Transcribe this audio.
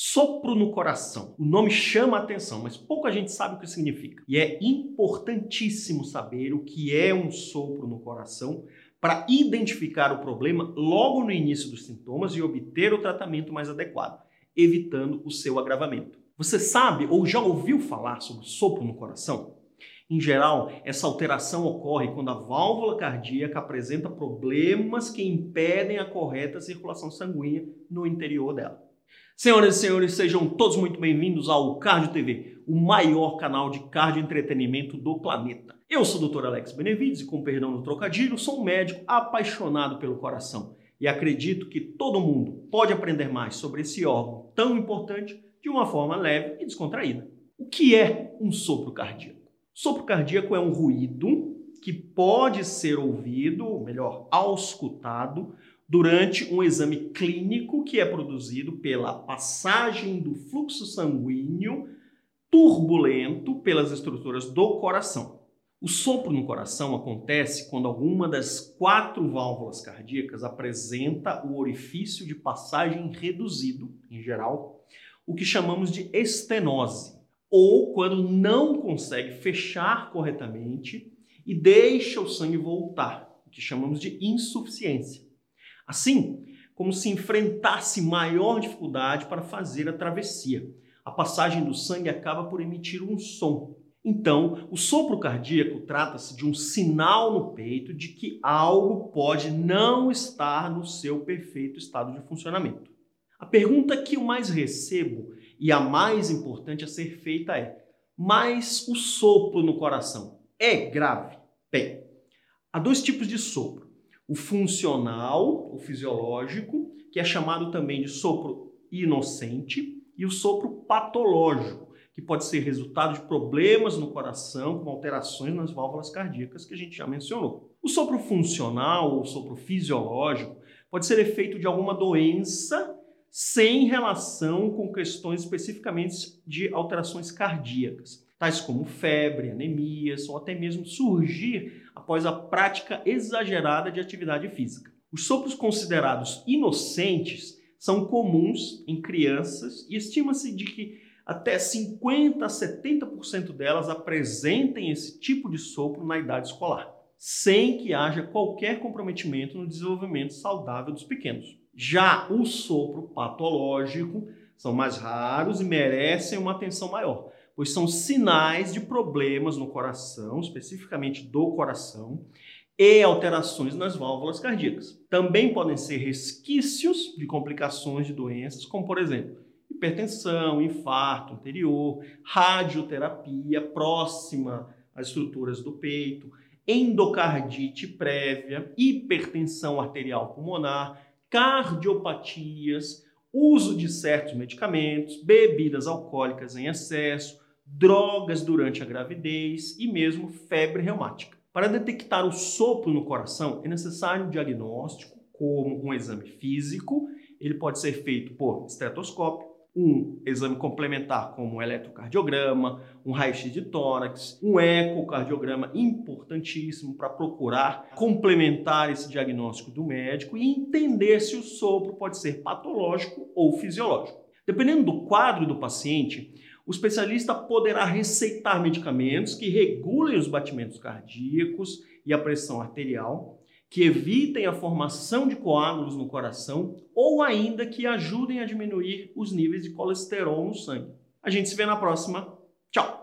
Sopro no coração. O nome chama a atenção, mas pouca gente sabe o que significa. E é importantíssimo saber o que é um sopro no coração para identificar o problema logo no início dos sintomas e obter o tratamento mais adequado, evitando o seu agravamento. Você sabe ou já ouviu falar sobre sopro no coração? Em geral, essa alteração ocorre quando a válvula cardíaca apresenta problemas que impedem a correta circulação sanguínea no interior dela. Senhoras e senhores, sejam todos muito bem-vindos ao Cardio TV, o maior canal de cardio entretenimento do planeta. Eu sou o Dr. Alex Benevides e, com perdão do trocadilho, sou um médico apaixonado pelo coração e acredito que todo mundo pode aprender mais sobre esse órgão tão importante de uma forma leve e descontraída. O que é um sopro cardíaco? Sopro cardíaco é um ruído que pode ser ouvido, ou melhor, auscultado, durante um exame clínico que é produzido pela passagem do fluxo sanguíneo turbulento pelas estruturas do coração. O sopro no coração acontece quando alguma das quatro válvulas cardíacas apresenta o orifício de passagem reduzido, em geral, o que chamamos de estenose ou quando não consegue fechar corretamente e deixa o sangue voltar, o que chamamos de insuficiência. Assim, como se enfrentasse maior dificuldade para fazer a travessia. A passagem do sangue acaba por emitir um som. Então, o sopro cardíaco trata-se de um sinal no peito de que algo pode não estar no seu perfeito estado de funcionamento. A pergunta que eu mais recebo e a mais importante a ser feita é: mas o sopro no coração é grave? Bem, há dois tipos de sopro: o funcional, o fisiológico, que é chamado também de sopro inocente, e o sopro patológico, que pode ser resultado de problemas no coração, com alterações nas válvulas cardíacas que a gente já mencionou. O sopro funcional ou sopro fisiológico pode ser efeito de alguma doença sem relação com questões especificamente de alterações cardíacas, tais como febre, anemias ou até mesmo surgir após a prática exagerada de atividade física. Os sopros considerados inocentes são comuns em crianças e estima-se de que até 50 a 70% delas apresentem esse tipo de sopro na idade escolar, sem que haja qualquer comprometimento no desenvolvimento saudável dos pequenos. Já o sopro patológico são mais raros e merecem uma atenção maior, pois são sinais de problemas no coração, especificamente do coração, e alterações nas válvulas cardíacas. Também podem ser resquícios de complicações de doenças, como por exemplo, hipertensão, infarto anterior, radioterapia próxima às estruturas do peito, endocardite prévia, hipertensão arterial pulmonar, cardiopatias, uso de certos medicamentos, bebidas alcoólicas em excesso, drogas durante a gravidez e mesmo febre reumática. Para detectar o sopro no coração é necessário um diagnóstico, como um exame físico, ele pode ser feito por estetoscópio, um exame complementar como um eletrocardiograma, um raio-x de tórax, um ecocardiograma importantíssimo para procurar complementar esse diagnóstico do médico e entender se o sopro pode ser patológico ou fisiológico. Dependendo do quadro do paciente, o especialista poderá receitar medicamentos que regulem os batimentos cardíacos e a pressão arterial que evitem a formação de coágulos no coração ou ainda que ajudem a diminuir os níveis de colesterol no sangue. A gente se vê na próxima. Tchau!